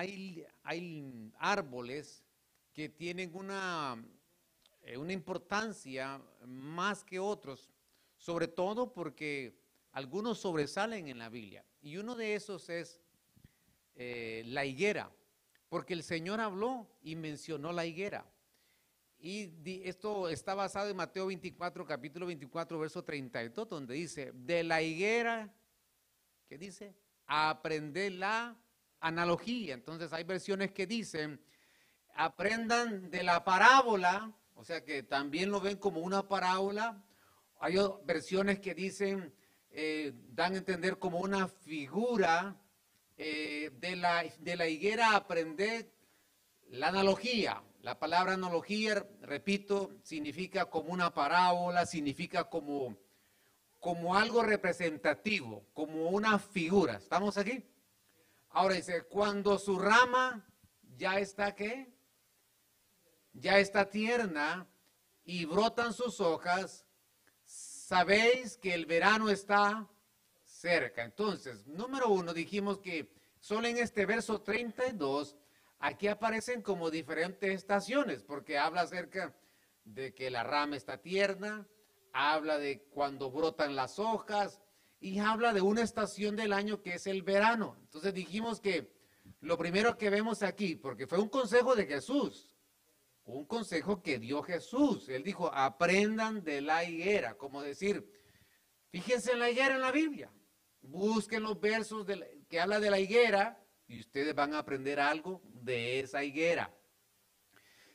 hay, árboles que tienen una, eh, una importancia más que otros, sobre todo porque algunos sobresalen en la Biblia. Y uno de esos es eh, la higuera, porque el Señor habló y mencionó la higuera. Y esto está basado en Mateo 24, capítulo 24, verso 32, donde dice, de la higuera, ¿qué dice? Aprender la analogía. Entonces hay versiones que dicen, aprendan de la parábola, o sea que también lo ven como una parábola. Hay versiones que dicen, eh, dan a entender como una figura eh, de, la, de la higuera, aprender la analogía. La palabra analogía, repito, significa como una parábola, significa como, como algo representativo, como una figura. ¿Estamos aquí? Ahora dice, cuando su rama ya está qué? Ya está tierna y brotan sus hojas, sabéis que el verano está cerca. Entonces, número uno, dijimos que solo en este verso 32 Aquí aparecen como diferentes estaciones, porque habla acerca de que la rama está tierna, habla de cuando brotan las hojas y habla de una estación del año que es el verano. Entonces dijimos que lo primero que vemos aquí, porque fue un consejo de Jesús, un consejo que dio Jesús. Él dijo, aprendan de la higuera, como decir, fíjense en la higuera en la Biblia, busquen los versos que habla de la higuera y ustedes van a aprender algo de esa higuera.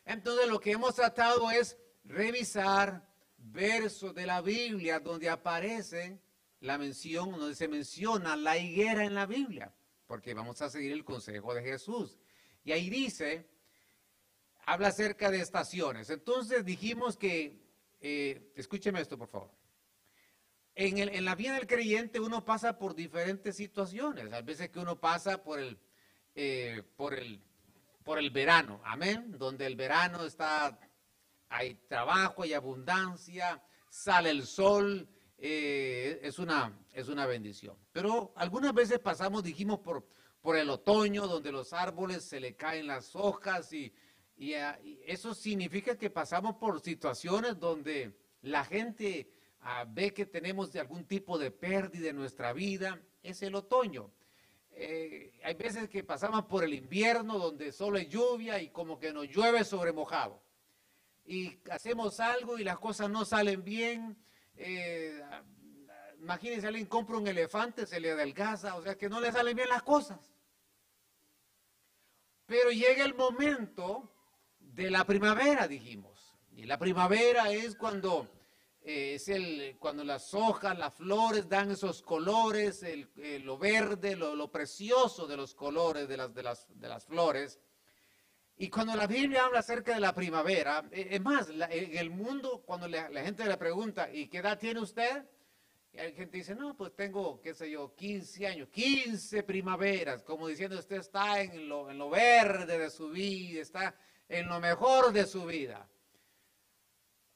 Entonces lo que hemos tratado es revisar versos de la Biblia donde aparece la mención, donde se menciona la higuera en la Biblia, porque vamos a seguir el consejo de Jesús. Y ahí dice, habla acerca de estaciones. Entonces dijimos que, eh, escúcheme esto por favor. En, la vida del creyente uno pasa por diferentes situaciones. A veces que uno pasa por el, eh, por el por el verano, amén, donde el verano está, hay trabajo, hay abundancia, sale el sol, eh, es, una, es una bendición. Pero algunas veces pasamos, dijimos, por, por el otoño, donde los árboles se le caen las hojas y, y, ah, eso significa que pasamos por situaciones donde la gente ah, ve que tenemos de algún tipo de pérdida en nuestra vida, es el otoño. Eh, hay veces que pasamos por el invierno donde solo hay lluvia y como que nos llueve sobre mojado. Y hacemos algo y las cosas no salen bien. Eh, imagínense, alguien compra un elefante, se le adelgaza, o sea que no le salen bien las cosas. Pero llega el momento de la primavera, dijimos. Y la primavera es cuando eh, es el, cuando las hojas, las flores dan esos colores, el, eh, lo verde, lo, precioso de los colores de las, de, las, de las flores. Y cuando la Biblia habla acerca de la primavera, eh, es más, en el mundo, cuando la, gente le pregunta, ¿y qué edad tiene usted? Y hay gente dice, no, pues tengo, qué sé yo, 15 años, 15 primaveras, como diciendo, usted está en lo, en lo verde de su vida, está en lo mejor de su vida.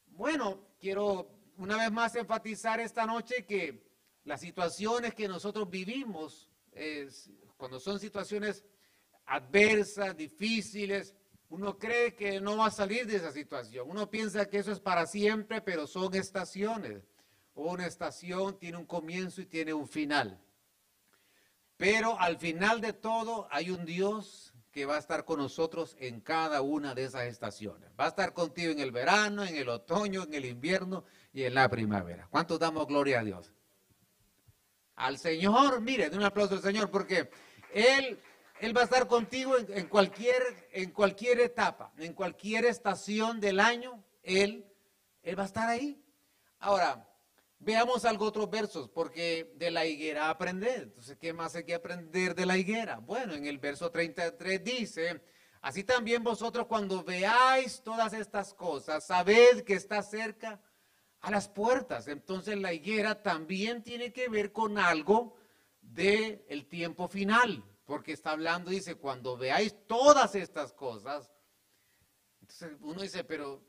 Bueno, quiero una vez más enfatizar esta noche que las situaciones que nosotros vivimos, cuando son situaciones adversas, difíciles, uno cree que no va a salir de esa situación. Uno piensa que eso es para siempre, pero son estaciones. Una estación tiene un comienzo y tiene un final. Pero al final de todo hay un Dios que va a estar con nosotros en cada una de esas estaciones. Va a estar contigo en el verano, en el otoño, en el invierno y en la primavera. ¿Cuántos damos gloria a Dios? Al Señor, mire, de un aplauso al Señor, porque Él, Él va a estar contigo en, cualquier, en cualquier etapa, en cualquier estación del año, Él, Él va a estar ahí. Ahora, veamos algo otros versos, porque de la higuera aprender. Entonces, ¿qué más hay que aprender de la higuera? Bueno, en el verso 33 dice, así también vosotros cuando veáis todas estas cosas, sabed que está cerca a las puertas. Entonces la higuera también tiene que ver con algo del el tiempo final, porque está hablando, dice, cuando veáis todas estas cosas, entonces uno dice, pero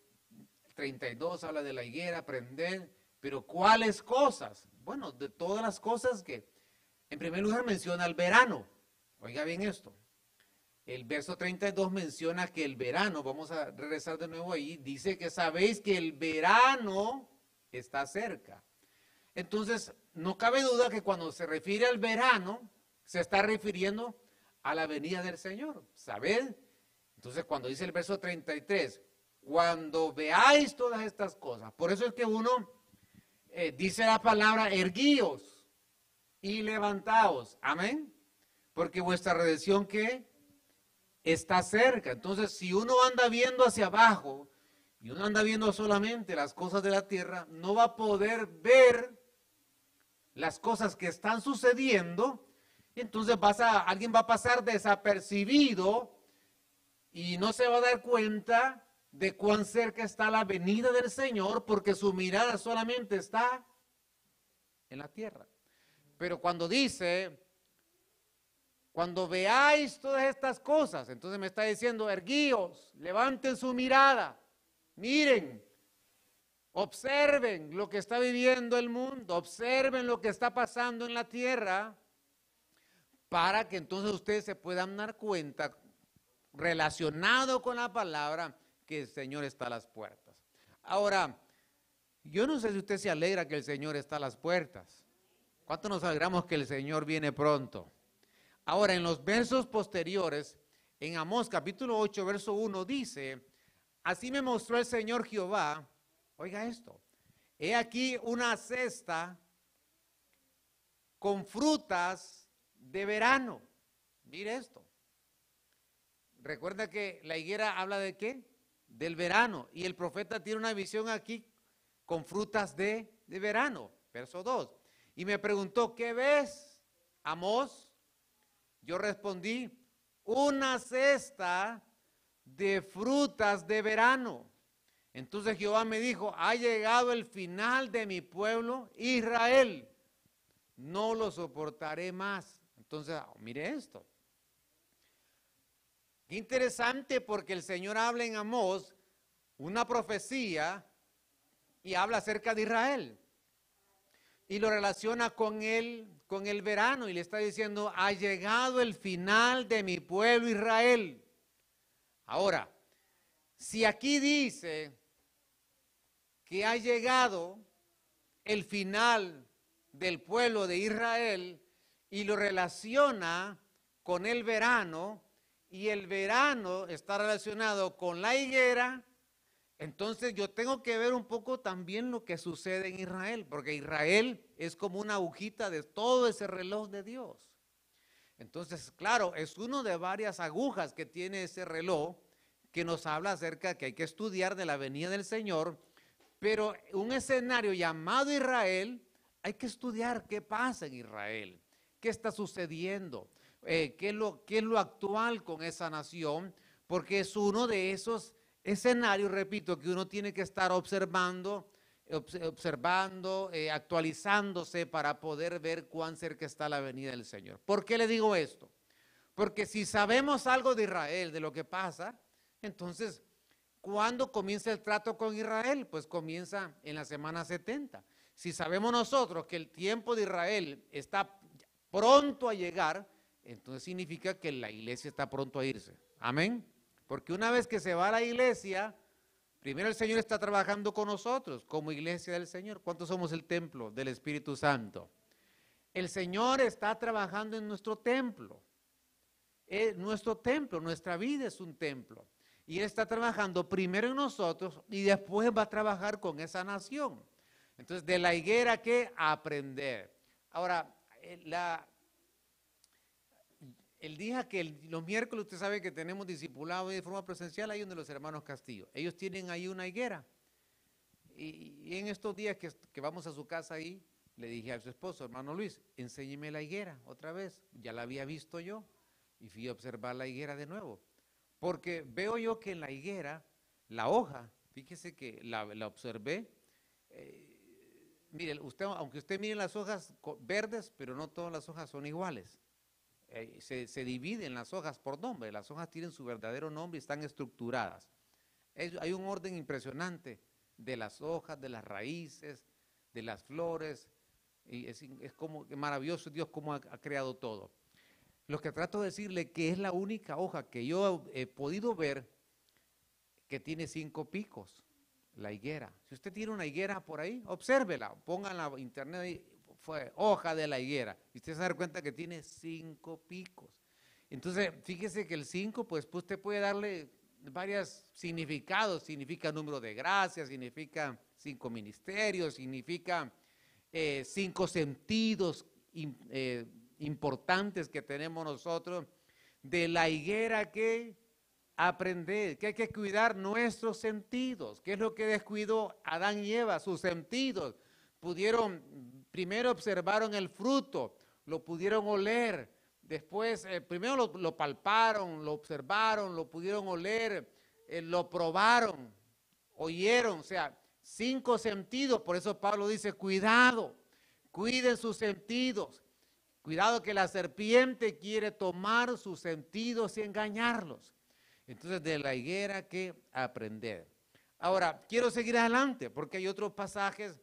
32 habla de la higuera, aprender, pero ¿cuáles cosas? bueno, de todas las cosas que, en primer lugar menciona el verano. Oiga bien esto. El verso 32 menciona que el verano, vamos a regresar de nuevo ahí, dice que sabéis que el verano está cerca. Entonces, no cabe duda que cuando se refiere al verano, se está refiriendo a la venida del Señor. ¿Sabed? Entonces, cuando dice el verso 33, cuando veáis todas estas cosas, por eso es que uno eh, dice la palabra erguíos y levantaos. Amén. Porque vuestra redención que está cerca. Entonces, si uno anda viendo hacia abajo y uno anda viendo solamente las cosas de la tierra, no va a poder ver las cosas que están sucediendo. Y entonces vas alguien va a pasar desapercibido y no se va a dar cuenta de cuán cerca está la venida del Señor porque su mirada solamente está en la tierra. Pero cuando dice, cuando veáis todas estas cosas, entonces me está diciendo, erguíos, levanten su mirada, miren, observen lo que está viviendo el mundo, observen lo que está pasando en la tierra, para que entonces ustedes se puedan dar cuenta, relacionado con la palabra, que el Señor está a las puertas. Ahora, yo no sé si usted se alegra que el Señor está a las puertas. ¿Cuánto nos alegramos que el Señor viene pronto? Ahora, en los versos posteriores, en Amós capítulo 8, verso 1 dice, así me mostró el Señor Jehová, oiga esto, he aquí una cesta con frutas de verano. Mire esto. Recuerda que la higuera habla de qué? del verano. Y el profeta tiene una visión aquí con frutas de, verano. Verso 2. Y me preguntó, ¿qué ves, Amos? Yo respondí, una cesta de frutas de verano. Entonces Jehová me dijo, ha llegado el final de mi pueblo, Israel. No lo soportaré más. Entonces, mire esto. Interesante porque el Señor habla en Amós una profecía y habla acerca de Israel. Y lo relaciona con él, con el verano y le está diciendo, ha llegado el final de mi pueblo Israel. Ahora, si aquí dice que ha llegado el final del pueblo de Israel y lo relaciona con el verano, y el verano está relacionado con la higuera, entonces yo tengo que ver un poco también lo que sucede en Israel, porque Israel es como una agujita de todo ese reloj de Dios. Entonces, claro, es uno de varias agujas que tiene ese reloj que nos habla acerca de que hay que estudiar de la venida del Señor, pero un escenario llamado Israel, hay que estudiar qué pasa en Israel, qué está sucediendo. Eh, qué, es lo, qué es lo actual con esa nación, porque es uno de esos escenarios, repito, que uno tiene que estar observando, observando, eh, actualizándose para poder ver cuán cerca está la venida del Señor. ¿Por qué le digo esto? Porque si sabemos algo de Israel, de lo que pasa, entonces, ¿cuándo comienza el trato con Israel? Pues comienza en la semana 70. Si sabemos nosotros que el tiempo de Israel está pronto a llegar, entonces significa que la iglesia está pronto a irse. Amén. Porque una vez que se va a la iglesia, primero el Señor está trabajando con nosotros como iglesia del Señor. ¿Cuántos somos el templo del Espíritu Santo? El Señor está trabajando en nuestro templo. Eh, nuestro templo, nuestra vida es un templo. Y Él está trabajando primero en nosotros y después va a trabajar con esa nación. Entonces, de la higuera, ¿qué? Aprender. Ahora, la, el día que los miércoles usted sabe que tenemos discipulado de forma presencial ahí donde los hermanos Castillo. Ellos tienen ahí una higuera. Y, en estos días que, que, vamos a su casa ahí, le dije a su esposo, hermano Luis, enséñeme la higuera otra vez. Ya la había visto yo y fui a observar la higuera de nuevo. Porque veo yo que en la higuera, la hoja, fíjese que la, observé. Eh, mire, usted, aunque usted mire las hojas verdes, pero no todas las hojas son iguales. Eh, se, dividen las hojas por nombre, las hojas tienen su verdadero nombre y están estructuradas. hay un orden impresionante de las hojas, de las raíces, de las flores, Y es, como maravilloso Dios cómo ha, creado todo. Lo que trato de decirle que es la única hoja que yo he podido ver que tiene cinco picos, la higuera. Si usted tiene una higuera por ahí, obsérvela, ponga en la internet ahí, hoja de la higuera. Y usted se da cuenta que tiene cinco picos. Entonces, fíjese que el cinco, pues, pues usted puede darle varios significados. Significa número de gracias, significa cinco ministerios, significa eh, cinco sentidos eh, importantes que tenemos nosotros. De la higuera que aprender, que hay que cuidar nuestros sentidos. ¿Qué es lo que descuidó Adán y Eva? Sus sentidos. Pudieron, primero observaron el fruto, lo pudieron oler, después, eh, primero lo, palparon, lo observaron, lo pudieron oler, lo probaron, oyeron, o sea, cinco sentidos. Por eso Pablo dice, cuidado, cuiden sus sentidos. Cuidado que la serpiente quiere tomar sus sentidos y engañarlos. Entonces, de la higuera que aprender. Ahora, quiero seguir adelante porque hay otros pasajes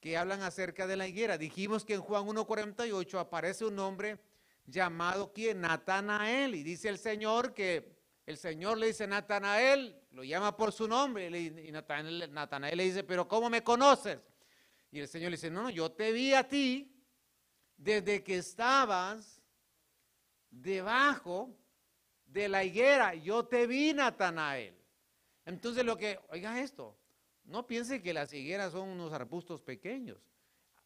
que hablan acerca de la higuera. Dijimos que en Juan 1.48 aparece un hombre llamado ¿quién? Natanael. Y dice el Señor que el Señor le dice Natanael, lo llama por su nombre. Y Natanael, Natanael le dice, pero ¿cómo me conoces? Y el Señor le dice, no, no, yo te vi a ti desde que estabas debajo de la higuera, yo te vi, Natanael. Entonces lo que, oiga esto, no piense que las higueras son unos arbustos pequeños.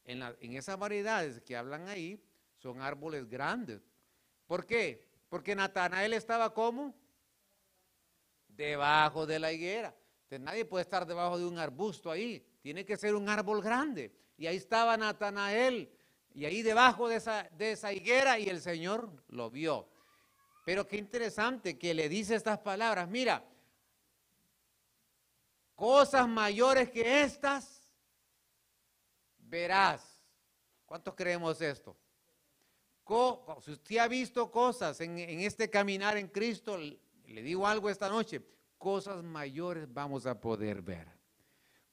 En, en esas variedades que hablan ahí, son árboles grandes. ¿Por qué? Porque Natanael estaba como debajo de la higuera. Entonces nadie puede estar debajo de un arbusto ahí. Tiene que ser un árbol grande. Y ahí estaba Natanael. Y ahí debajo de esa, de esa higuera y el Señor lo vio. Pero qué interesante que le dice estas palabras. Mira, cosas mayores que estas verás. ¿Cuántos creemos esto? Si usted ha visto cosas en, este caminar en Cristo, le digo algo esta noche, cosas mayores vamos a poder ver.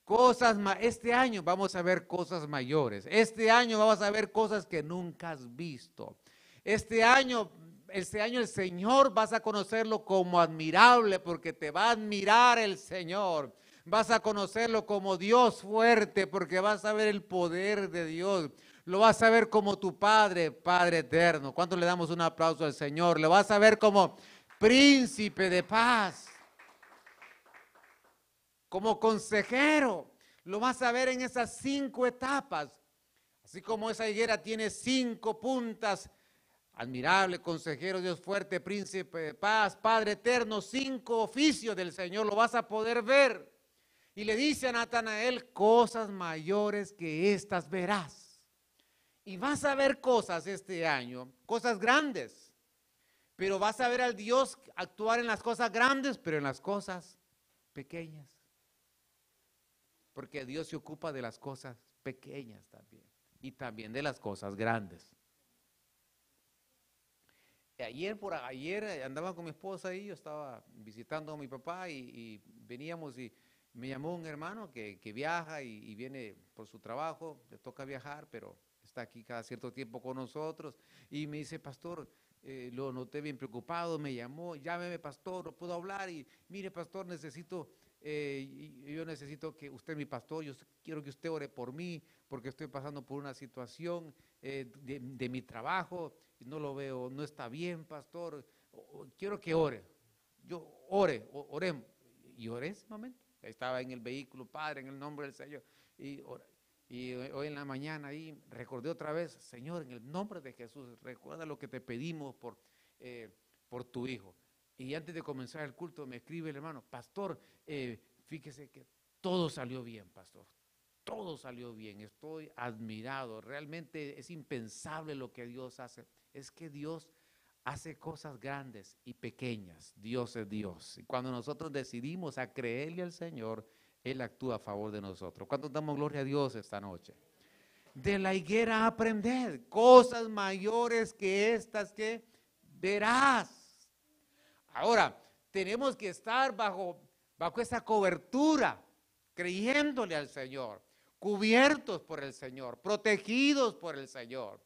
Cosas, este año vamos a ver cosas mayores. Este año vamos a ver cosas que nunca has visto. Este año este año el Señor vas a conocerlo como admirable porque te va a admirar el Señor. Vas a conocerlo como Dios fuerte porque vas a ver el poder de Dios. Lo vas a ver como tu Padre, Padre eterno. ¿Cuánto le damos un aplauso al Señor? Lo vas a ver como príncipe de paz. Como consejero. Lo vas a ver en esas cinco etapas. Así como esa higuera tiene cinco puntas Admirable, consejero, Dios fuerte, príncipe de paz, Padre eterno, cinco oficios del Señor, lo vas a poder ver. Y le dice a Natanael, cosas mayores que estas verás. Y vas a ver cosas este año, cosas grandes. Pero vas a ver al Dios actuar en las cosas grandes, pero en las cosas pequeñas. Porque Dios se ocupa de las cosas pequeñas también. Y también de las cosas grandes. Ayer por ayer eh, andaba con mi esposa y yo estaba visitando a mi papá y, veníamos y me llamó un hermano que, viaja y, viene por su trabajo, le toca viajar, pero está aquí cada cierto tiempo con nosotros. Y me dice, pastor, eh, lo noté bien preocupado, me llamó, llámeme pastor, no puedo hablar y mire pastor, necesito, eh, yo necesito que usted, mi pastor, yo quiero que usted ore por mí porque estoy pasando por una situación de, de mi trabajo no lo veo, no está bien, pastor, quiero que ore. Yo ore, oremos. Y oré ese momento. Estaba en el vehículo, Padre, en el nombre del Señor. Y, y hoy en la mañana ahí recordé otra vez, Señor, en el nombre de Jesús, recuerda lo que te pedimos por, eh, por tu hijo. Y antes de comenzar el culto me escribe el hermano, pastor, eh, fíjese que todo salió bien, pastor todo salió bien, estoy admirado, realmente es impensable lo que Dios hace. Es que Dios hace cosas grandes y pequeñas, Dios es Dios. Y cuando nosotros decidimos a creerle al Señor, Él actúa a favor de nosotros. ¿Cuánto damos gloria a Dios esta noche? De la higuera aprender cosas mayores que estas que verás. Ahora, tenemos que estar bajo, esa cobertura, creyéndole al Señor. cubiertos por el Señor, protegidos por el Señor.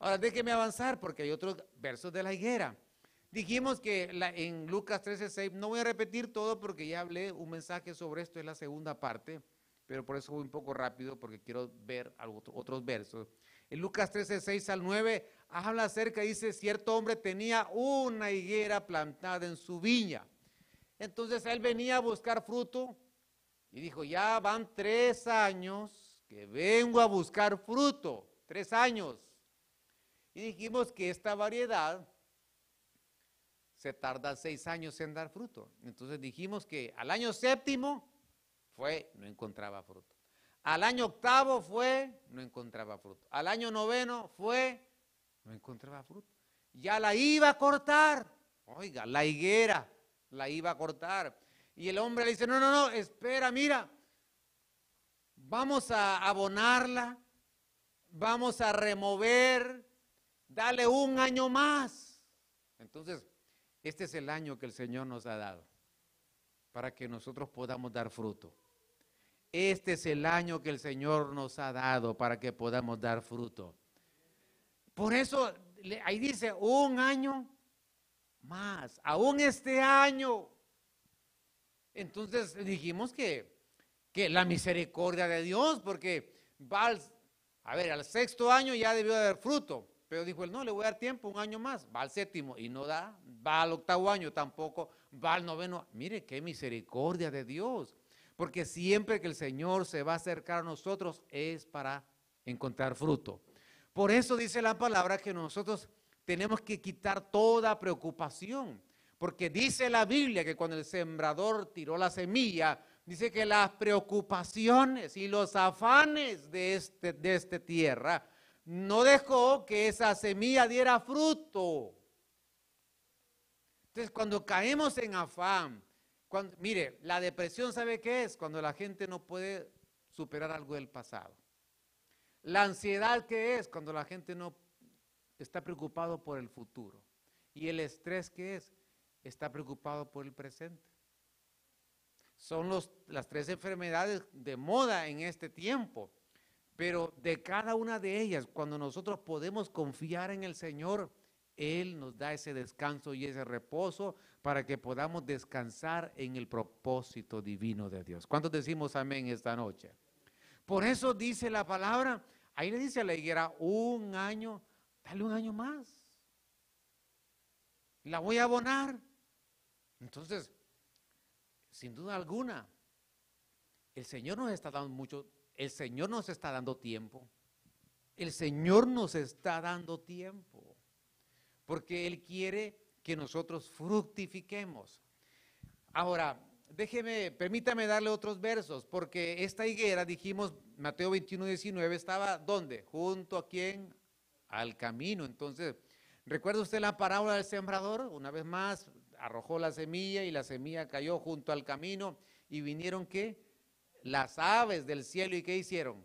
Ahora déjeme avanzar porque hay otros versos de la higuera. Dijimos que en Lucas 13:6, no voy a repetir todo porque ya hablé un mensaje sobre esto en la segunda parte, pero por eso voy un poco rápido porque quiero ver otros versos. En Lucas 13, 6 al 9 habla acerca, dice, cierto hombre tenía una higuera plantada en su viña. Entonces él venía a buscar fruto y dijo, ya van tres años que vengo a buscar fruto, tres años. Y dijimos que esta variedad se tarda seis años en dar fruto. Entonces dijimos que al año séptimo fue, no encontraba fruto. Al año octavo fue, no encontraba fruto. Al año noveno fue, no encontraba fruto. Ya la iba a cortar. Oiga, la higuera la iba a cortar. Y el hombre le dice, no, no, no, espera, mira, vamos a abonarla, vamos a remover, dale un año más. Entonces, este es el año que el Señor nos ha dado para que nosotros podamos dar fruto. Este es el año que el Señor nos ha dado para que podamos dar fruto. Por eso ahí dice un año más, aún este año. Entonces dijimos que, que la misericordia de Dios, porque va al, a ver, al sexto año ya debió de dar fruto, pero dijo él, no, le voy a dar tiempo, un año más, va al séptimo y no da, va al octavo año tampoco, va al noveno. Mire qué misericordia de Dios. Porque siempre que el Señor se va a acercar a nosotros es para encontrar fruto. Por eso dice la palabra que nosotros tenemos que quitar toda preocupación. Porque dice la Biblia que cuando el sembrador tiró la semilla, dice que las preocupaciones y los afanes de, este, de esta tierra no dejó que esa semilla diera fruto. Entonces, cuando caemos en afán, mire, la depresión, ¿sabe qué es? Cuando la gente no puede superar algo del pasado. La ansiedad, ¿qué es? Cuando la gente no está preocupado por el futuro. Y el estrés, ¿qué es? Está preocupado por el presente. Son los, las tres enfermedades de moda en este tiempo. Pero de cada una de ellas, cuando nosotros podemos confiar en el Señor, él nos da ese descanso y ese reposo para que podamos descansar en el propósito divino de Dios. ¿Cuántos decimos amén esta noche? Por eso dice la palabra, ahí le dice a la higuera, un año, dale un año más. La voy a abonar. Entonces, sin duda alguna, el Señor nos está dando mucho, el Señor nos está dando tiempo. El Señor nos está dando tiempo porque Él quiere que nosotros fructifiquemos. Ahora, déjeme, permítame darle otros versos, porque esta higuera, dijimos, Mateo 21, 19, estaba ¿dónde? Junto a quién? Al camino. Entonces, ¿recuerda usted la parábola del sembrador? Una vez más, arrojó la semilla y la semilla cayó junto al camino y vinieron qué? Las aves del cielo y ¿qué hicieron?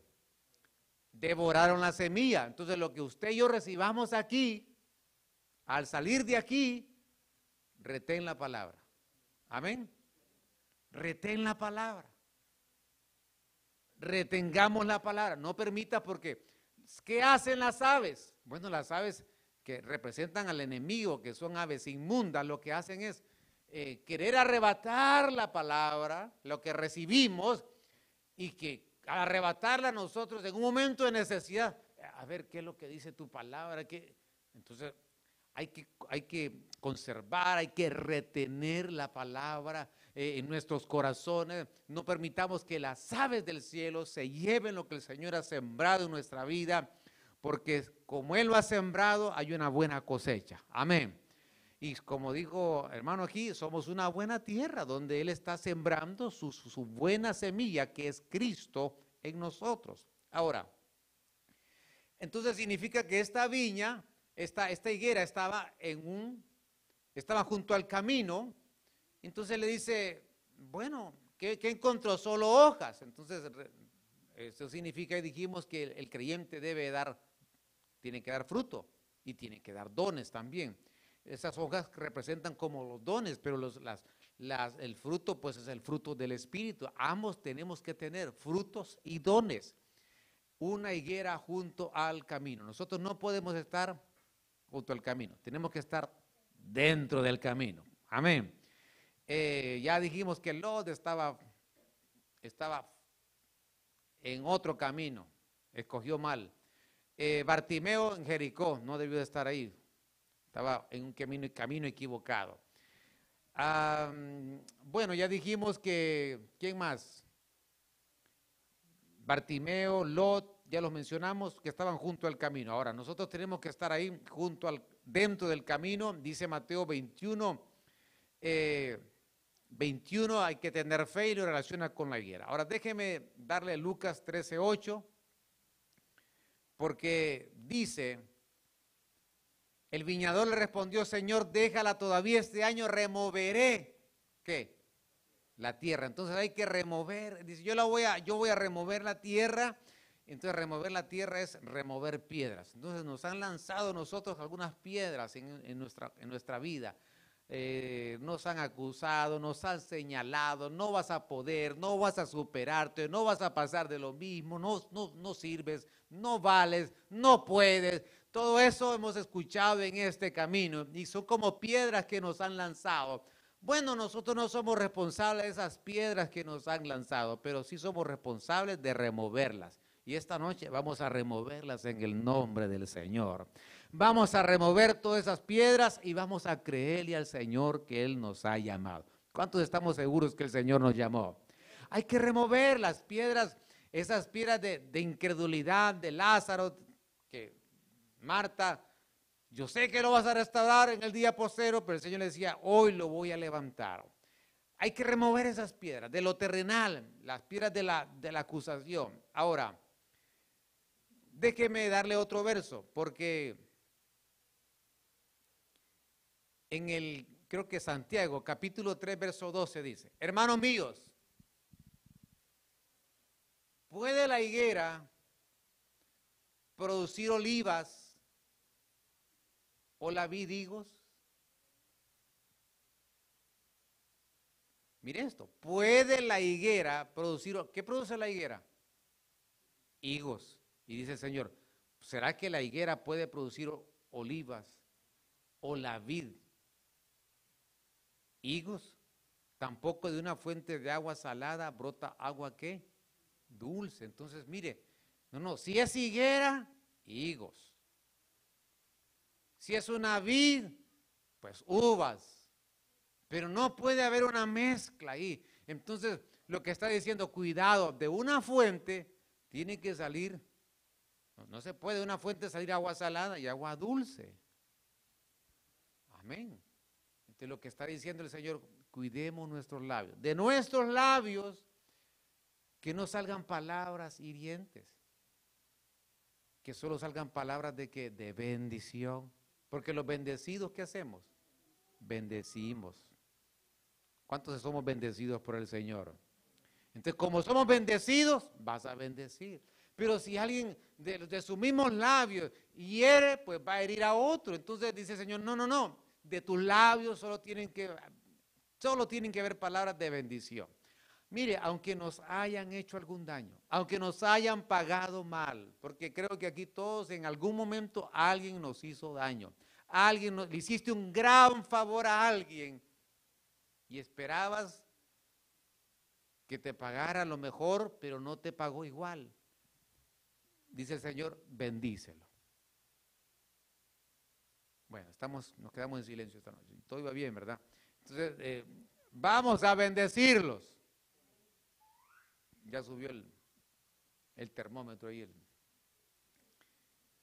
Devoraron la semilla. Entonces, lo que usted y yo recibamos aquí, al salir de aquí, retén la palabra. Amén. Retén la palabra. Retengamos la palabra. No permita porque, ¿qué hacen las aves? Bueno, las aves que representan al enemigo, que son aves inmundas, lo que hacen es eh, querer arrebatar la palabra, lo que recibimos, y que arrebatarla nosotros en un momento de necesidad, a ver qué es lo que dice tu palabra, que entonces hay que, hay que conservar, hay que retener la palabra eh, en nuestros corazones. No permitamos que las aves del cielo se lleven lo que el Señor ha sembrado en nuestra vida, porque como Él lo ha sembrado, hay una buena cosecha. Amén. Y como dijo hermano aquí, somos una buena tierra donde Él está sembrando su, su buena semilla, que es Cristo en nosotros. Ahora, entonces significa que esta viña esta, esta higuera estaba en un, estaba junto al camino, entonces le dice, bueno, ¿qué, encontró? Solo hojas. Entonces, eso significa, dijimos que el, creyente debe dar, tiene que dar fruto y tiene que dar dones también. Esas hojas representan como los dones, pero los, el fruto pues es el fruto del Espíritu. Ambos tenemos que tener frutos y dones. una higuera junto al camino. Nosotros no podemos estar junto al camino, tenemos que estar dentro del camino. Amén. Eh, ya dijimos que Lot estaba, estaba en otro camino, escogió mal. Eh, Bartimeo en Jericó no debió de estar ahí, estaba en un camino, camino equivocado. bueno, ya dijimos que, ¿quién más? Bartimeo, Lot, ya los mencionamos, que estaban junto al camino. Ahora, nosotros tenemos que estar ahí junto al, dentro del camino, dice Mateo 21, 21 eh, hay que tener fe y lo relaciona con la higuera. Ahora, déjeme darle Lucas 13, 8, porque dice, el viñador le respondió, Señor, déjala todavía este año, removeré, ¿qué? la tierra. Entonces hay que remover, dice, yo la voy a, yo voy a remover la tierra. Entonces remover la tierra es remover piedras. Entonces nos han lanzado nosotros algunas piedras en, nuestra, en nuestra vida. Eh, nos han acusado, nos han señalado, no vas a poder, no vas a superarte, no vas a pasar de lo mismo, no, no, no sirves, no vales, no puedes. Todo eso hemos escuchado en este camino y son como piedras que nos han lanzado. Bueno, nosotros no somos responsables de esas piedras que nos han lanzado, pero sí somos responsables de removerlas. Y esta noche vamos a removerlas en el nombre del Señor. Vamos a remover todas esas piedras y vamos a creerle al Señor que Él nos ha llamado. ¿Cuántos estamos seguros que el Señor nos llamó? Hay que remover las piedras, esas piedras de, incredulidad de Lázaro, que Marta yo sé que lo vas a restaurar en el día posero, pero el Señor le decía, hoy lo voy a levantar. Hay que remover esas piedras de lo terrenal, las piedras de la, de la acusación. Ahora, déjeme darle otro verso, porque en el, creo que Santiago, capítulo 3, verso 12 dice, hermanos míos, ¿puede la higuera producir olivas o la vid higos? Mire esto, ¿puede la higuera producir, qué produce la higuera? Higos. Y dice el Señor, ¿será que la higuera puede producir olivas o la vid? Higos. Tampoco de una fuente de agua salada brota agua qué? Dulce. Entonces, mire, no, no, si es higuera, higos. Si es una vid, pues uvas. Pero no puede haber una mezcla ahí. Entonces, lo que está diciendo, cuidado, de una fuente tiene que salir, no, se puede de una fuente salir agua salada y agua dulce. Amén. Entonces, lo que está diciendo el Señor, cuidemos nuestros labios. De nuestros labios, que no salgan palabras hirientes. Que solo salgan palabras de de bendición. Porque los bendecidos, ¿qué hacemos? Bendecimos. ¿Cuántos somos bendecidos por el Señor? Entonces, como somos bendecidos, vas a bendecir. Pero si alguien de, de sus mismos labios hiere, pues va a herir a otro. Entonces dice el Señor, no, no, no. De tus labios solo tienen que, solo tienen que haber palabras de bendición. Mire, aunque nos hayan hecho algún daño, aunque nos hayan pagado mal, porque creo que aquí todos en algún momento alguien nos hizo daño, alguien le hiciste un gran favor a alguien y esperabas que te pagara lo mejor, pero no te pagó igual. Dice el Señor, bendícelo. Bueno, estamos, nos quedamos en silencio esta noche. Todo iba bien, ¿verdad? Entonces, eh, vamos a bendecirlos. Ya subió el, termómetro ahí.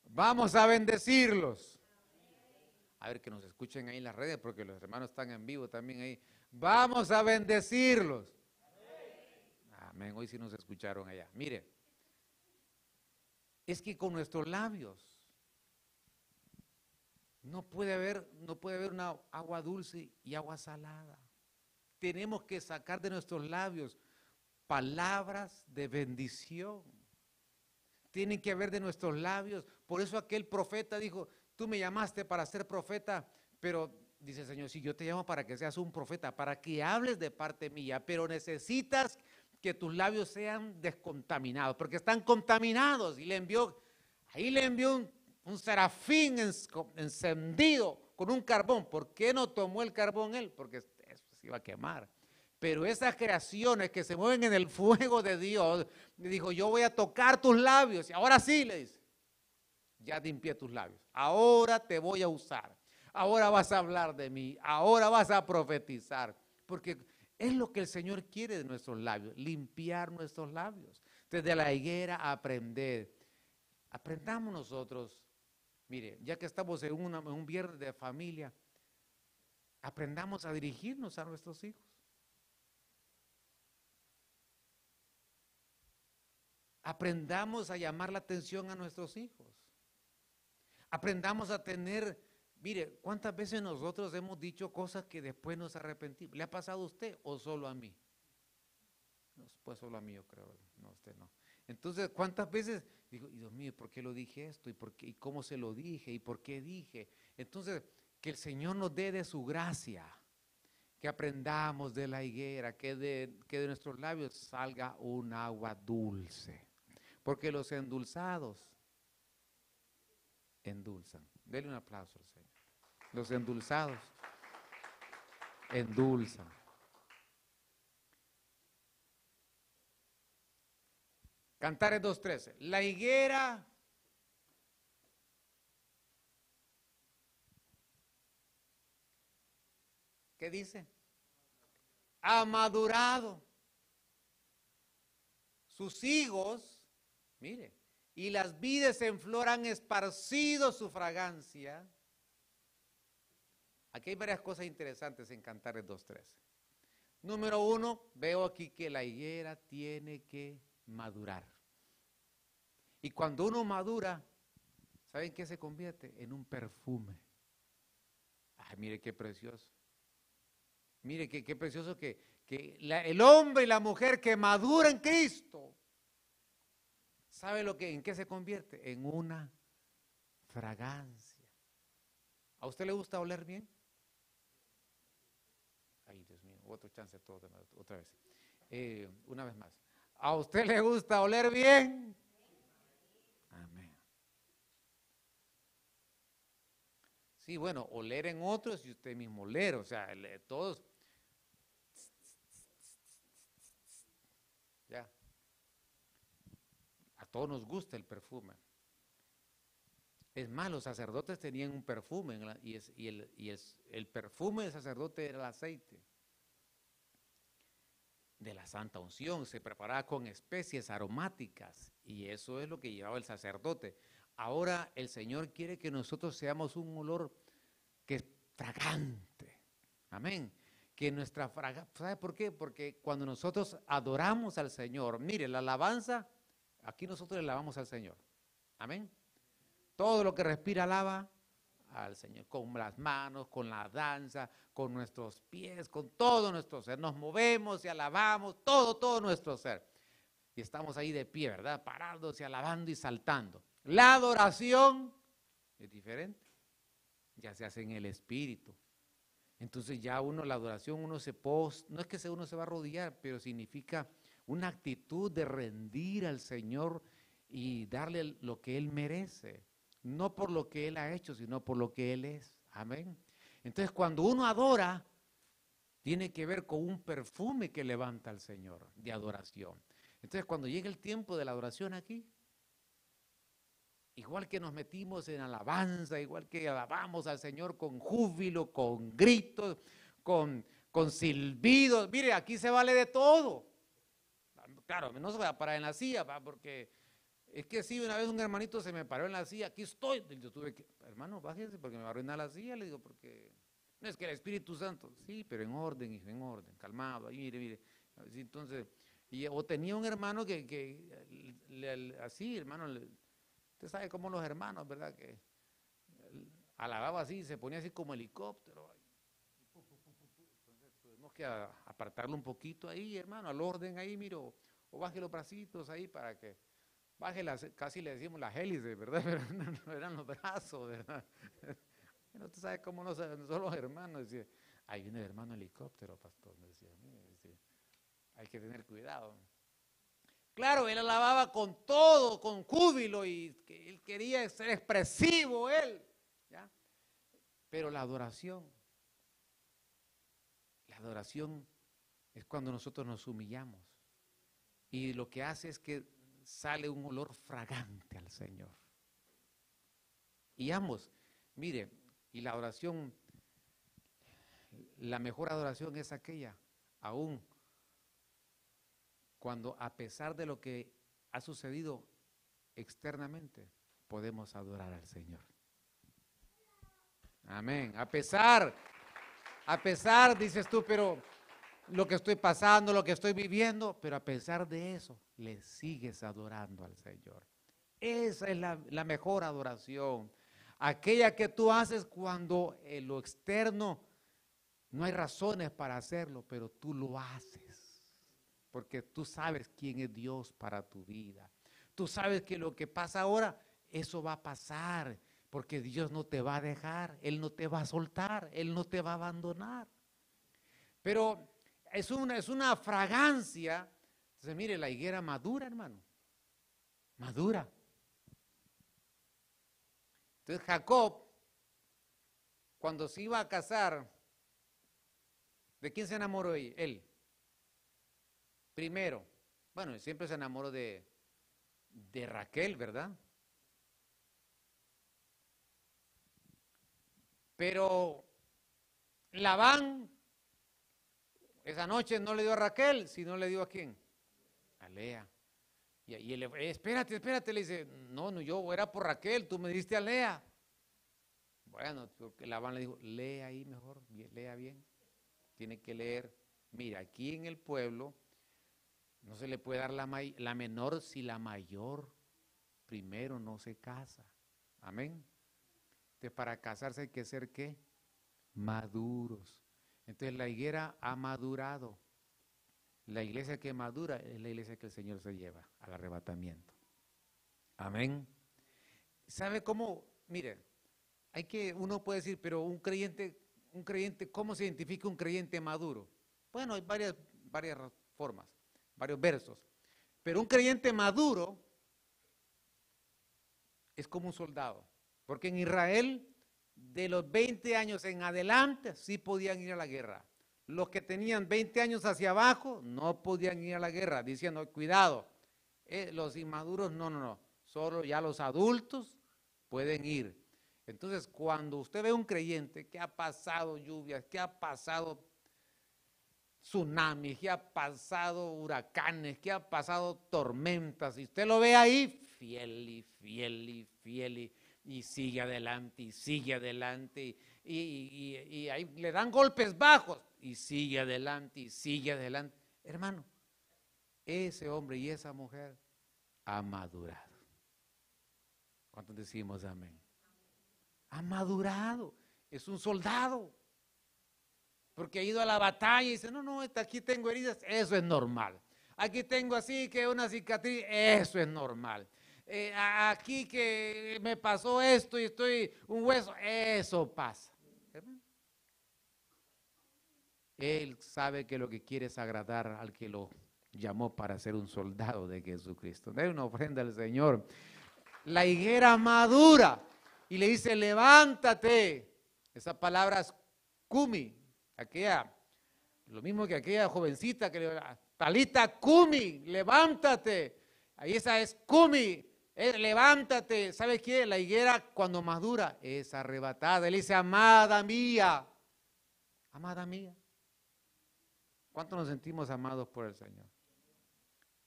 Vamos a bendecirlos. A ver que nos escuchen ahí en las redes porque los hermanos están en vivo también ahí. Vamos a bendecirlos. Amén. Hoy sí nos escucharon allá. Mire, es que con nuestros labios no puede haber, no puede haber una agua dulce y agua salada. Tenemos que sacar de nuestros labios palabras de bendición. Tienen que haber de nuestros labios. Por eso aquel profeta dijo, tú me llamaste para ser profeta, pero dice el Señor, si yo te llamo para que seas un profeta, para que hables de parte mía, pero necesitas que tus labios sean descontaminados, porque están contaminados. Y le envió, ahí le envió un, un serafín encendido con un carbón. ¿Por qué no tomó el carbón él? Porque se iba a quemar. Pero esas creaciones que se mueven en el fuego de Dios, le dijo, yo voy a tocar tus labios. Y ahora sí, le dice, ya limpié tus labios. Ahora te voy a usar. Ahora vas a hablar de mí. Ahora vas a profetizar. Porque es lo que el Señor quiere de nuestros labios, limpiar nuestros labios. Desde la higuera aprender. Aprendamos nosotros, mire, ya que estamos en, un viernes de familia, aprendamos a dirigirnos a nuestros hijos. Aprendamos a llamar la atención a nuestros hijos. Aprendamos a tener, mire, ¿cuántas veces nosotros hemos dicho cosas que después nos arrepentimos? ¿Le ha pasado a usted o solo a mí? No, pues solo a mí yo creo, no, usted no. Entonces, ¿cuántas veces digo, Dios mío, ¿por qué lo dije esto? ¿Y, por qué, ¿Y cómo se lo dije? ¿Y por qué dije? Entonces, que el Señor nos dé de su gracia, que aprendamos de la higuera, que de, que de nuestros labios salga un agua dulce. Porque los endulzados endulzan. Dele un aplauso al Señor. Los endulzados endulzan. Cantares 2.13. La higuera ¿Qué dice? Ha madurado. Sus higos Mire, y las vides en flor han esparcido su fragancia. Aquí hay varias cosas interesantes en Cantares 2.13. Número uno, veo aquí que la higuera tiene que madurar. Y cuando uno madura, ¿saben qué se convierte? En un perfume. Ay, mire qué precioso. Mire qué, precioso que, que el hombre y la mujer que madura en Cristo ¿Sabe lo que, en qué se convierte? En una fragancia. ¿A usted le gusta oler bien? Ay, Dios mío, otro chance todo, otra vez. Eh, una vez más. ¿A usted le gusta oler bien? Amén. Sí, bueno, oler en otros y usted mismo oler, o sea, todos todos nos gusta el perfume. Es más, los sacerdotes tenían un perfume y, el, el perfume del sacerdote era el aceite de la santa unción. Se preparaba con especies aromáticas y eso es lo que llevaba el sacerdote. Ahora el Señor quiere que nosotros seamos un olor que es fragante. Amén. Que nuestra fragancia, ¿sabe por qué? Porque cuando nosotros adoramos al Señor, mire, la alabanza Aquí nosotros le lavamos al Señor. Amén. Todo lo que respira lava al Señor, con las manos, con la danza, con nuestros pies, con todo nuestro ser. Nos movemos y alabamos, todo, todo nuestro ser. Y estamos ahí de pie, ¿verdad? Parados y alabando y saltando. La adoración es diferente. Ya se hace en el espíritu. Entonces ya uno, la adoración, uno se post, no es que uno se va a arrodillar, pero significa una actitud de rendir al Señor y darle lo que Él merece, no por lo que Él ha hecho, sino por lo que Él es. Amén. Entonces cuando uno adora, tiene que ver con un perfume que levanta al Señor de adoración. Entonces cuando llega el tiempo de la adoración aquí, igual que nos metimos en alabanza, igual que alabamos al Señor con júbilo, con gritos, con, con silbidos, mire, aquí se vale de todo claro, no se va a parar en la silla, porque es que si una vez un hermanito se me paró en la silla, aquí estoy. Yo tuve que, hermano, bájese porque me va a arruinar la silla. Le digo, porque no es que el Espíritu Santo, sí, pero en orden, en orden, calmado, ahí mire, mire. entonces, o tenía un hermano que, así, hermano, usted sabe cómo los hermanos, ¿verdad? Que alababa así, se ponía así como helicóptero. Entonces tuvimos que apartarlo un poquito ahí, hermano, al orden ahí, miro o baje los bracitos ahí para que baje las, casi le decimos las hélices, ¿verdad? Pero no, eran los brazos, ¿verdad? Pero tú sabes cómo no son los hermanos. Decía, ahí viene el hermano helicóptero, pastor. Me decía, hay que tener cuidado. Claro, él alababa con todo, con júbilo y él quería ser expresivo, él. Pero la adoración, la adoración es cuando nosotros nos humillamos. Y lo que hace es que sale un olor fragante al Señor. Y ambos, mire, y la adoración, la mejor adoración es aquella, aún cuando a pesar de lo que ha sucedido externamente, podemos adorar al Señor. Amén. A pesar, a pesar, dices tú, pero lo que estoy pasando, lo que estoy viviendo, pero a pesar de eso, le sigues adorando al Señor. Esa es la, mejor adoración. Aquella que tú haces cuando en lo externo no hay razones para hacerlo, pero tú lo haces porque tú sabes quién es Dios para tu vida. Tú sabes que lo que pasa ahora, eso va a pasar, porque Dios no te va a dejar, Él no te va a soltar, Él no te va a abandonar. Pero es una, es una fragancia. Entonces, mire, la higuera madura, hermano. Madura. Entonces, Jacob, cuando se iba a casar, ¿de quién se enamoró él? Primero, bueno, siempre se enamoró de, Raquel, ¿verdad? Pero Labán esa noche no le dio a Raquel, sino le dio a quién? A Lea. Y, él le espérate, espérate, le dice, no, no, yo era por Raquel, tú me diste a Lea. Bueno, porque Labán le dijo, lea ahí mejor, lea bien. Tiene que leer. Mira, aquí en el pueblo no se le puede dar la, la menor si la mayor primero no se casa. Amén. Entonces, para casarse hay que ser qué? Maduros. Entonces, la higuera ha madurado. La iglesia que madura es la iglesia que el Señor se lleva al arrebatamiento. Amén. ¿Sabe cómo? Mire, hay que, uno puede decir, pero un creyente, un creyente, ¿cómo se identifica un creyente maduro? Bueno, hay varias, varias formas varios versos. Pero un creyente maduro es como un soldado. Porque en Israel, de los 20 años en adelante, sí podían ir a la guerra. Los que tenían 20 años hacia abajo no podían ir a la guerra, diciendo, cuidado, eh, los inmaduros, no, no, no, solo ya los adultos pueden ir. Entonces, cuando usted ve un creyente que ha pasado lluvias, que ha pasado tsunamis, que ha pasado huracanes, que ha pasado tormentas. Y usted lo ve ahí, fiel y fiel y fiel y, sigue adelante y sigue adelante. Y, ahí le dan golpes bajos y sigue adelante y sigue adelante. Hermano, ese hombre y esa mujer ha madurado. ¿Cuántos decimos amén? Ha madurado. Es un soldado porque ha ido a la batalla y dice, no, no, aquí tengo heridas, eso es normal. Aquí tengo así que una cicatriz, eso es normal. Eh, aquí que me pasó esto y estoy un hueso, eso pasa. Él sabe que lo que quiere es agradar al que lo llamó para ser un soldado de Jesucristo. De una ofrenda al Señor. La higuera madura y le dice, levántate. Esa palabra es kumi, aquella, lo mismo que aquella jovencita que le Talita Kumi, levántate. Ahí esa es Kumi, eh, levántate. ¿Sabes qué? La higuera cuando madura es arrebatada. Él dice, amada mía, amada mía. ¿Cuánto nos sentimos amados por el Señor?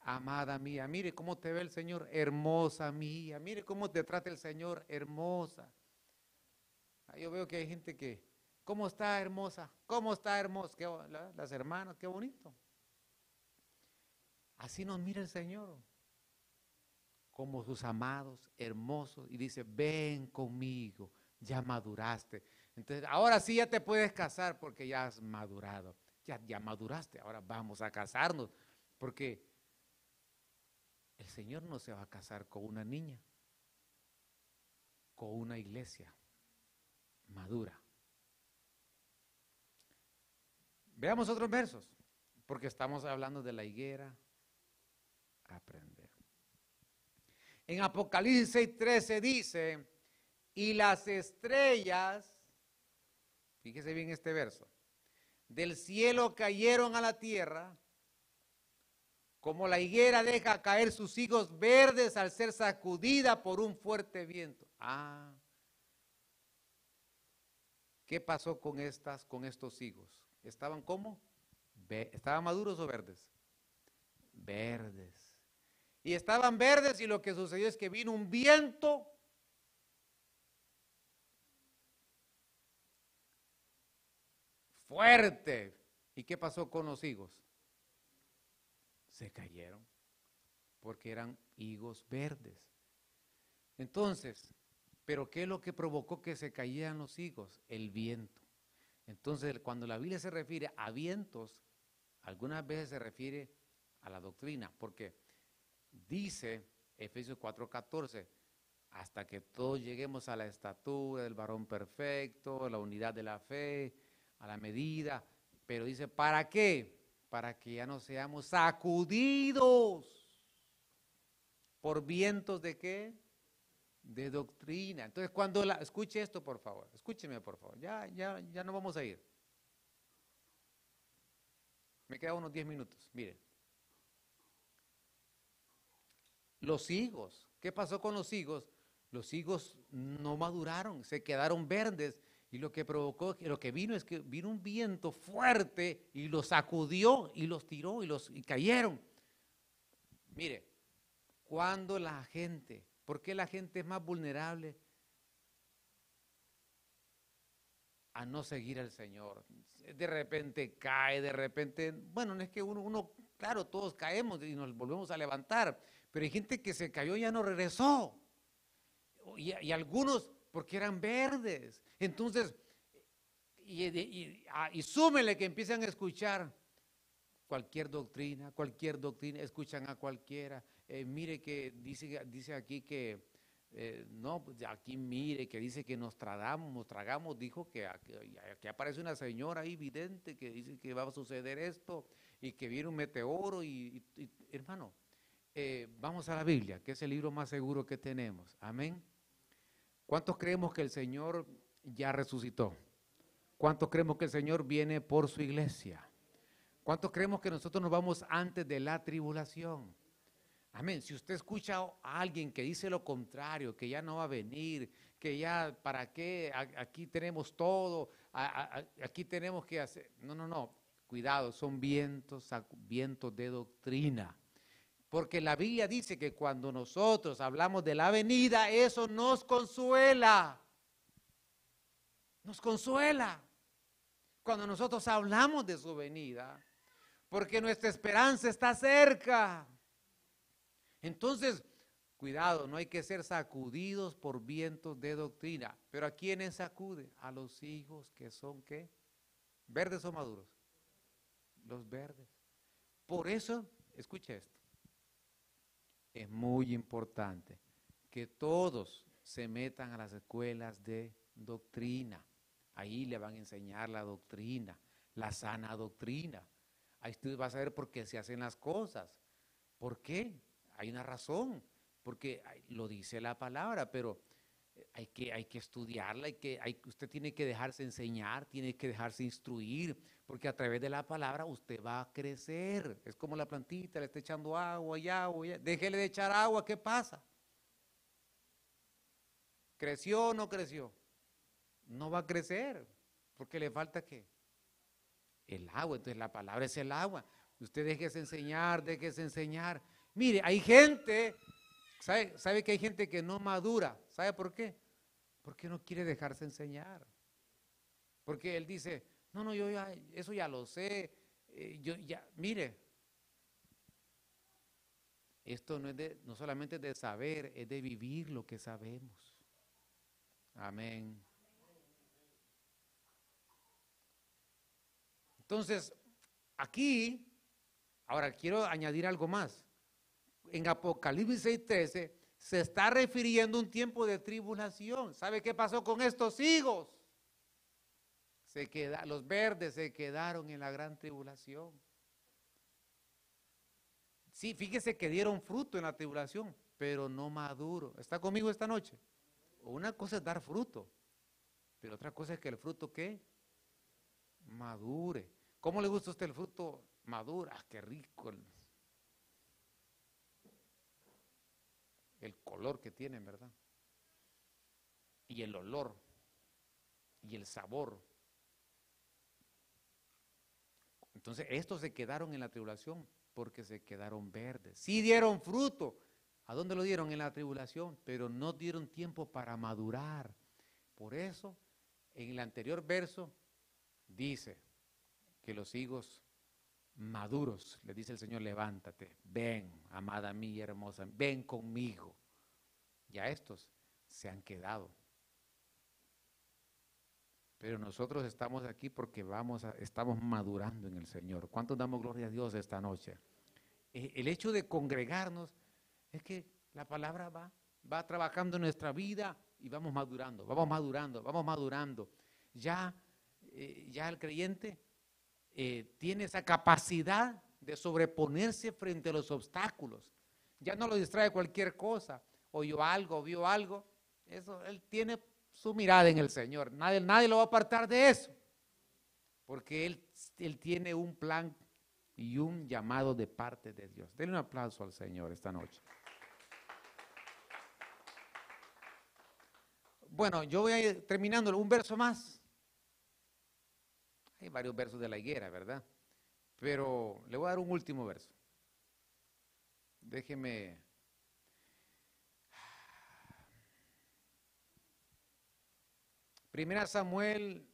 Amada mía, mire cómo te ve el Señor, hermosa mía. Mire cómo te trata el Señor, hermosa. Yo veo que hay gente que ¿Cómo está hermosa? ¿Cómo está hermosa? las hermanas, qué bonito. Así nos mira el Señor, como sus amados, hermosos, y dice, ven conmigo, ya maduraste. Entonces, ahora sí ya te puedes casar porque ya has madurado. Ya, ya maduraste, ahora vamos a casarnos. Porque el Señor no se va a casar con una niña, con una iglesia madura. Veamos otros versos, porque estamos hablando de la higuera aprender. En Apocalipsis 6:13 dice, y las estrellas, fíjese bien este verso, del cielo cayeron a la tierra, como la higuera deja caer sus higos verdes al ser sacudida por un fuerte viento. Ah, ¿qué pasó con estas, con estos higos? ¿Estaban como? ¿Estaban maduros o verdes? Verdes. Y estaban verdes y lo que sucedió es que vino un viento fuerte. ¿Y qué pasó con los higos? Se cayeron porque eran higos verdes. Entonces, ¿pero qué es lo que provocó que se cayeran los higos? El viento. Entonces, cuando la Biblia se refiere a vientos, algunas veces se refiere a la doctrina, porque dice Efesios 4:14, hasta que todos lleguemos a la estatura del varón perfecto, a la unidad de la fe, a la medida, pero dice, ¿para qué? Para que ya no seamos sacudidos por vientos de qué? De doctrina. Entonces, cuando la, escuche esto, por favor, escúcheme, por favor, ya, ya, ya no vamos a ir. Me quedan unos 10 minutos, miren. Los higos, ¿qué pasó con los higos? Los higos no maduraron, se quedaron verdes y lo que provocó, lo que vino es que vino un viento fuerte y los sacudió y los tiró y los y cayeron. Mire, cuando la gente, ¿por qué la gente es más vulnerable a no seguir al Señor? De repente cae, de repente, bueno, no es que uno, uno, claro, todos caemos y nos volvemos a levantar, pero hay gente que se cayó y ya no regresó. Y, y algunos porque eran verdes. Entonces, y, ah, y, súmele que empiezan a escuchar cualquier doctrina, cualquier doctrina, escuchan a cualquiera. Eh, mire que dice, dice aquí que, eh, no, pues, aquí mire que dice que nos tragamos, tragamos, dijo que aquí, aparece una señora ahí vidente que dice que va a suceder esto y que viene un meteoro y, hermano, eh, vamos a la Biblia, que es el libro más seguro que tenemos. Amén. ¿Cuántos creemos que el Señor ya resucitó? ¿Cuántos creemos que el Señor viene por su iglesia? ¿Cuántos creemos que nosotros nos vamos antes de la tribulación? Amén. Si usted escucha a alguien que dice lo contrario, que ya no va a venir, que ya, ¿para qué? Aquí tenemos todo, aquí tenemos que hacer. No, no, no. Cuidado, son vientos, vientos de doctrina. Porque la Biblia dice que cuando nosotros hablamos de la venida, eso nos consuela. Nos consuela. Cuando nosotros hablamos de su venida, porque nuestra esperanza está cerca. Entonces, cuidado, no hay que ser sacudidos por vientos de doctrina. Pero ¿a quiénes sacude? A los hijos que son qué? ¿Verdes o maduros? Los verdes. Por eso, escuche esto es muy importante que todos se metan a las escuelas de doctrina. Ahí le van a enseñar la doctrina, la sana doctrina. Ahí usted va a saber por qué se hacen las cosas. ¿Por qué? Hay una razón, porque lo dice la palabra, pero hay que, hay que estudiarla, hay que, usted tiene que dejarse enseñar, tiene que dejarse instruir, porque a través de la palabra usted va a crecer. Es como la plantita, le está echando agua y agua, y déjele de echar agua, ¿qué pasa? ¿Creció o no creció? No va a crecer, porque le falta qué? El agua, entonces la palabra es el agua. Usted déjese enseñar, déjese enseñar. Mire, hay gente ¿Sabe, que hay gente que no madura? ¿Sabe por qué? Porque no quiere dejarse enseñar. Porque él dice, no, no, yo ya, eso ya lo sé. Eh, yo ya, mire, esto no es de, no solamente de saber, es de vivir lo que sabemos. Amén. Entonces, aquí, ahora quiero añadir algo más en Apocalipsis 6:13 se está refiriendo a un tiempo de tribulación. ¿Sabe qué pasó con estos higos? Se queda, los verdes se quedaron en la gran tribulación. Sí, fíjese que dieron fruto en la tribulación, pero no maduro. ¿Está conmigo esta noche? Una cosa es dar fruto, pero otra cosa es que el fruto ¿qué? Madure. ¿Cómo le gusta a usted el fruto maduro? Ah, qué rico. El, color que tiene, ¿verdad? Y el olor y el sabor. Entonces, estos se quedaron en la tribulación porque se quedaron verdes. Sí dieron fruto. ¿A dónde lo dieron? En la tribulación, pero no dieron tiempo para madurar. Por eso, en el anterior verso, dice que los higos maduros, le dice el Señor, levántate, ven, amada mía hermosa, ven conmigo. Ya estos se han quedado. Pero nosotros estamos aquí porque vamos a, estamos madurando en el Señor. ¿Cuántos damos gloria a Dios esta noche? Eh, el hecho de congregarnos es que la palabra va, va trabajando en nuestra vida y vamos madurando, vamos madurando, vamos madurando. Ya, eh, ya el creyente eh, tiene esa capacidad de sobreponerse frente a los obstáculos. Ya no lo distrae cualquier cosa. Oyó algo, vio algo. Eso, él tiene su mirada en el Señor. Nadie, nadie lo va a apartar de eso. Porque él, él tiene un plan y un llamado de parte de Dios. Denle un aplauso al Señor esta noche. Bueno, yo voy a ir terminando un verso más. Hay varios versos de la higuera, ¿verdad? Pero le voy a dar un último verso. Déjeme Primera Samuel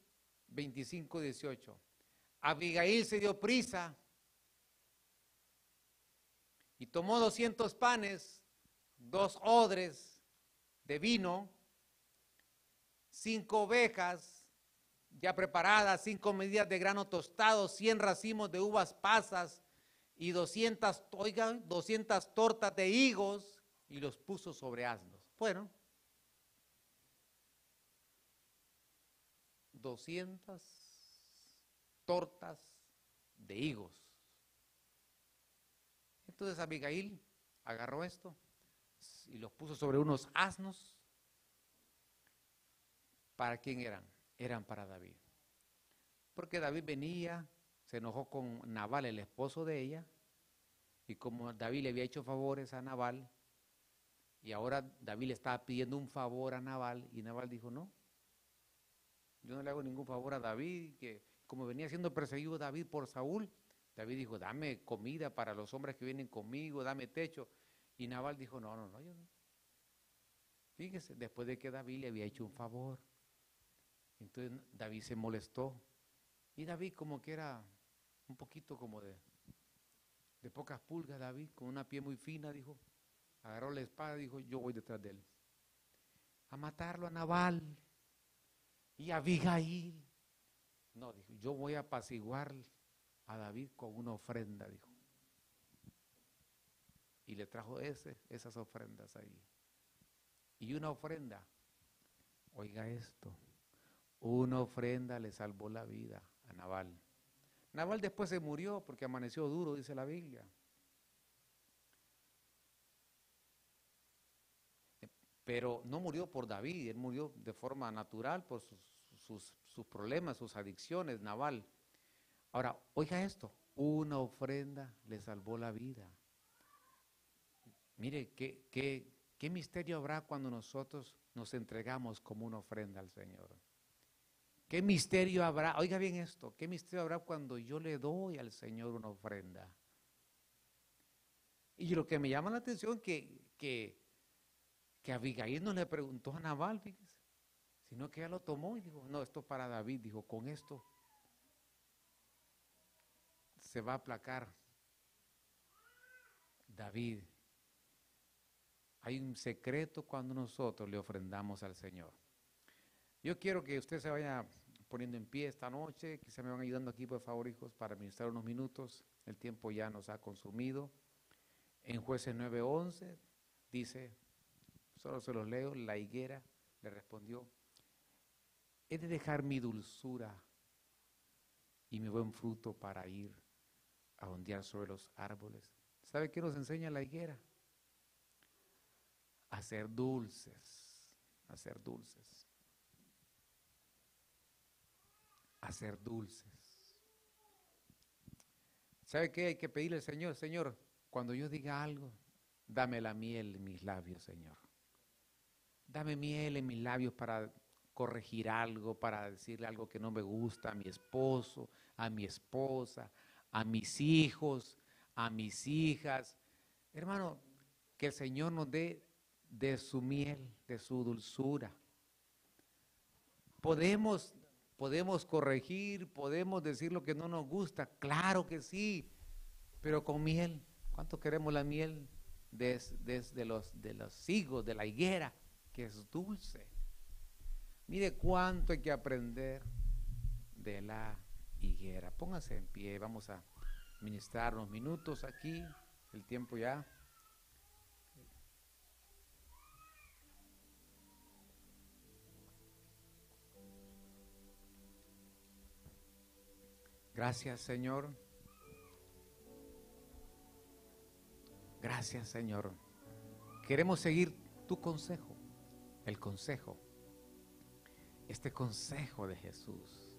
25, 18. Abigail se dio prisa y tomó 200 panes, dos odres de vino, cinco ovejas ya preparadas, cinco medidas de grano tostado, 100 racimos de uvas pasas y 200, oigan, 200 tortas de higos y los puso sobre asnos. Bueno, 200 tortas de higos. Entonces Abigail agarró esto y los puso sobre unos asnos. ¿Para quién eran? Eran para David. Porque David venía, se enojó con Nabal, el esposo de ella, y como David le había hecho favores a Nabal, y ahora David le estaba pidiendo un favor a Nabal, y Nabal dijo, no, yo no le hago ningún favor a David, que como venía siendo perseguido David por Saúl, David dijo, dame comida para los hombres que vienen conmigo, dame techo. Y Nabal dijo, no, no, no, yo no. Fíjese, después de que David le había hecho un favor. Entonces David se molestó. Y David como que era un poquito como de, de pocas pulgas, David, con una piel muy fina, dijo, agarró la espada y dijo, yo voy detrás de él. A matarlo a Nabal. Y Abigail, no, dijo, yo voy a apaciguar a David con una ofrenda, dijo. Y le trajo esas ofrendas ahí. Y una ofrenda, oiga esto, una ofrenda le salvó la vida a Naval. Naval después se murió porque amaneció duro, dice la Biblia. Pero no murió por David, él murió de forma natural por sus, problemas, sus adicciones, Naval. Ahora, oiga esto, una ofrenda le salvó la vida. Mire, ¿qué, qué, qué misterio habrá cuando nosotros nos entregamos como una ofrenda al Señor? ¿Qué misterio habrá? Oiga bien esto, ¿qué misterio habrá cuando yo le doy al Señor una ofrenda? Y lo que me llama la atención que, que Abigail no le preguntó a Nabal, fíjese, sino que ella lo tomó y dijo, no, esto es para David, dijo, con esto se va a aplacar David. Hay un secreto cuando nosotros le ofrendamos al Señor. Yo quiero que usted se vaya poniendo en pie esta noche, quizá me van ayudando aquí, por favor, hijos, para administrar unos minutos. El tiempo ya nos ha consumido. En jueces 9:11 dice, Solo se los leo. La higuera le respondió, he de dejar mi dulzura y mi buen fruto para ir a ondear sobre los árboles. ¿Sabe qué nos enseña la higuera? A ser dulces, a ser dulces. A ser dulces. ¿Sabe qué hay que pedirle al Señor? Señor, cuando yo diga algo, dame la miel en mis labios, Señor. Dame miel en mis labios para corregir algo, para decirle algo que no me gusta a mi esposo, a mi esposa, a mis hijos, a mis hijas. Hermano, que el Señor nos dé de su miel, de su dulzura. Podemos, podemos corregir, podemos decir lo que no nos gusta, claro que sí, pero con miel. ¿Cuánto queremos la miel desde los, de los higos, de la higuera, que es dulce? Mire cuánto hay que aprender de la higuera. Póngase en pie, vamos a ministrar unos minutos aquí, el tiempo ya. Gracias Señor. Gracias Señor. Queremos seguir tu consejo, el consejo, este consejo de Jesús.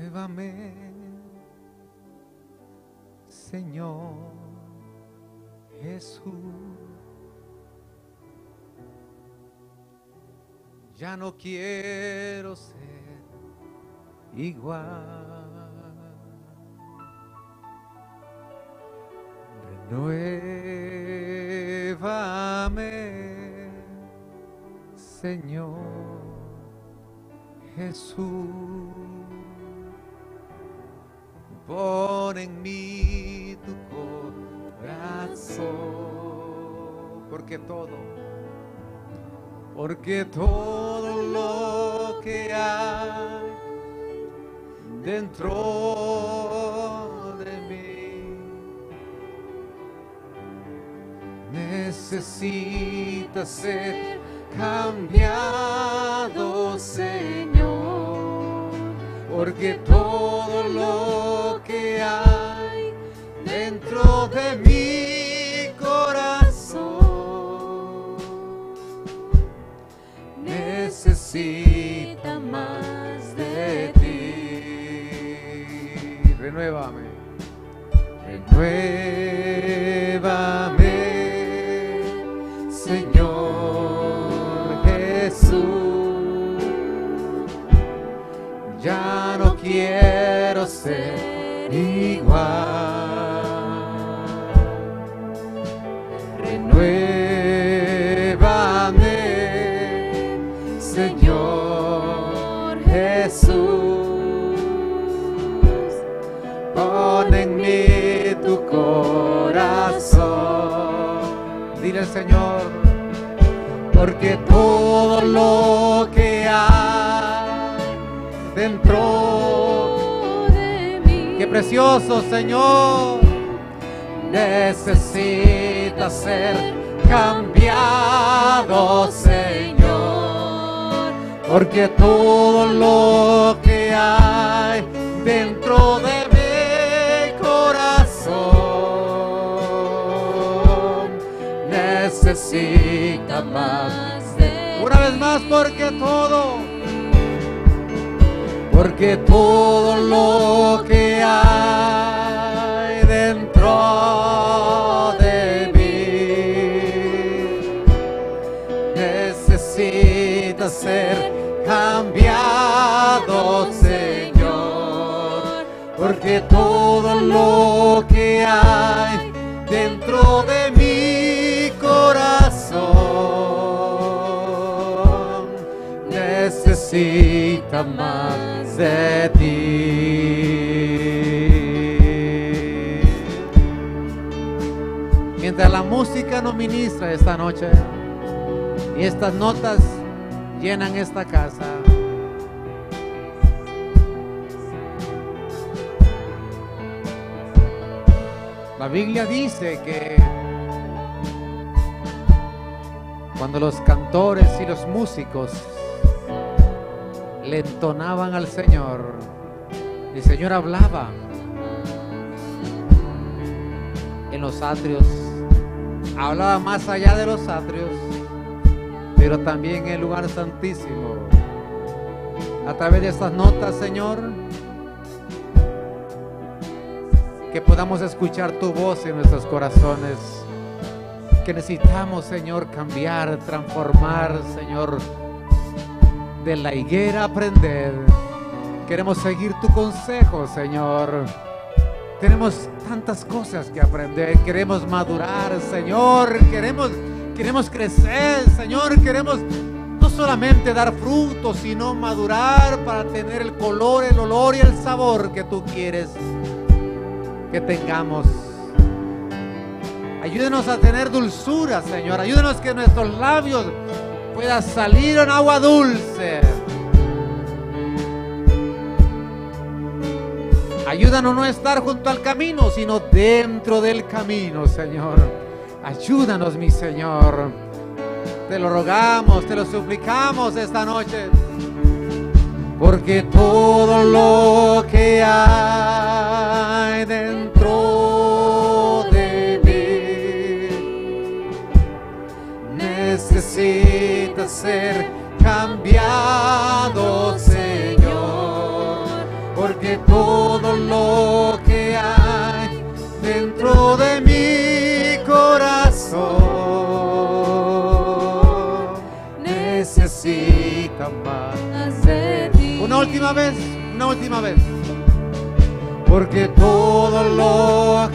Renuévame, Señor Jesús. Ya no quiero ser igual. Renuévame, Señor. Jesús, pon en mí tu corazón, porque todo, porque todo lo que hay dentro de mí necesita ser cambiado, Señor, porque todo lo လွှဲပါမယ်။လွှဲ Señor, porque todo lo que hay dentro de mí. Qué precioso, Señor. Necesita ser cambiado, Señor. Porque todo lo que hay dentro de necesita más. De Una vez más, porque todo porque todo lo que hay dentro de mí necesita ser cambiado, Señor, porque todo lo que hay dentro de necesita más de ti. Mientras la música nos ministra esta noche y estas notas llenan esta casa. La Biblia dice que Cuando los cantores y los músicos le entonaban al Señor, el Señor hablaba en los atrios, hablaba más allá de los atrios, pero también en el lugar santísimo. A través de estas notas, Señor, que podamos escuchar tu voz en nuestros corazones, que necesitamos, Señor, cambiar, transformar, Señor, de la higuera aprender. Queremos seguir tu consejo, Señor. Tenemos tantas cosas que aprender, queremos madurar, Señor, queremos queremos crecer, Señor, queremos no solamente dar frutos, sino madurar para tener el color, el olor y el sabor que tú quieres que tengamos. Ayúdenos a tener dulzura, Señor. Ayúdenos que nuestros labios puedan salir en agua dulce. Ayúdanos no a estar junto al camino, sino dentro del camino, Señor. Ayúdanos, mi Señor. Te lo rogamos, te lo suplicamos esta noche. Porque todo lo que hay ser cambiado, Señor. Porque todo lo que hay dentro de mi corazón necesita más. Una última vez, una última vez. Porque todo lo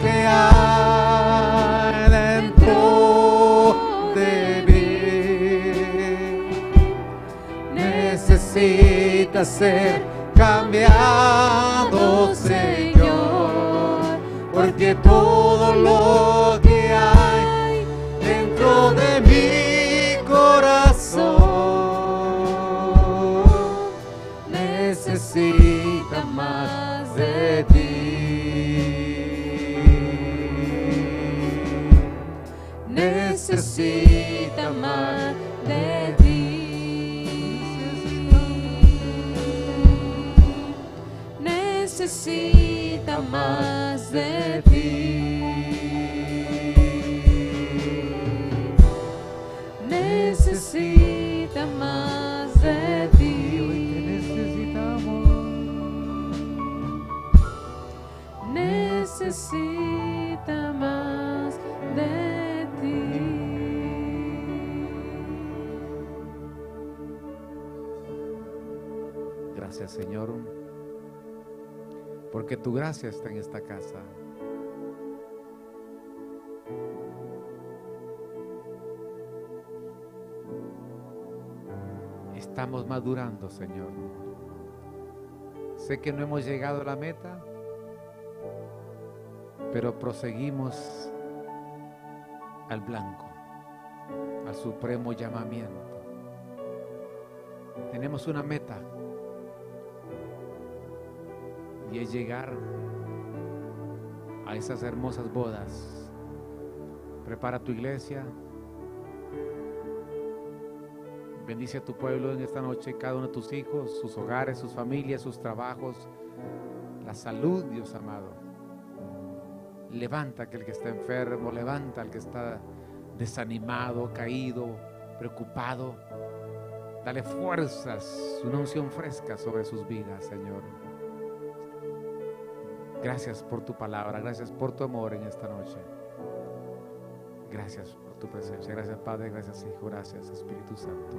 ser cambiado, Señor. Porque todo lo que hay dentro de mi corazón necesita más de ti. Necesita Necesita más de ti. Necesita más de ti. Necesita más de ti. Gracias, Señor, porque tu gracia está en esta casa. Estamos madurando, Señor. Sé que no hemos llegado a la meta, pero proseguimos al blanco, al supremo llamamiento. Tenemos una meta y es llegar a esas hermosas bodas. Prepara tu iglesia. Bendice a tu pueblo en esta noche, cada uno de tus hijos, sus hogares, sus familias, sus trabajos, la salud, Dios amado. Levanta aquel que está enfermo, levanta al que está desanimado, caído, preocupado. Dale fuerzas, una unción fresca sobre sus vidas, Señor. Gracias por tu palabra, gracias por tu amor en esta noche. Gracias por tu presencia, gracias Padre, gracias Hijo, gracias Espíritu Santo.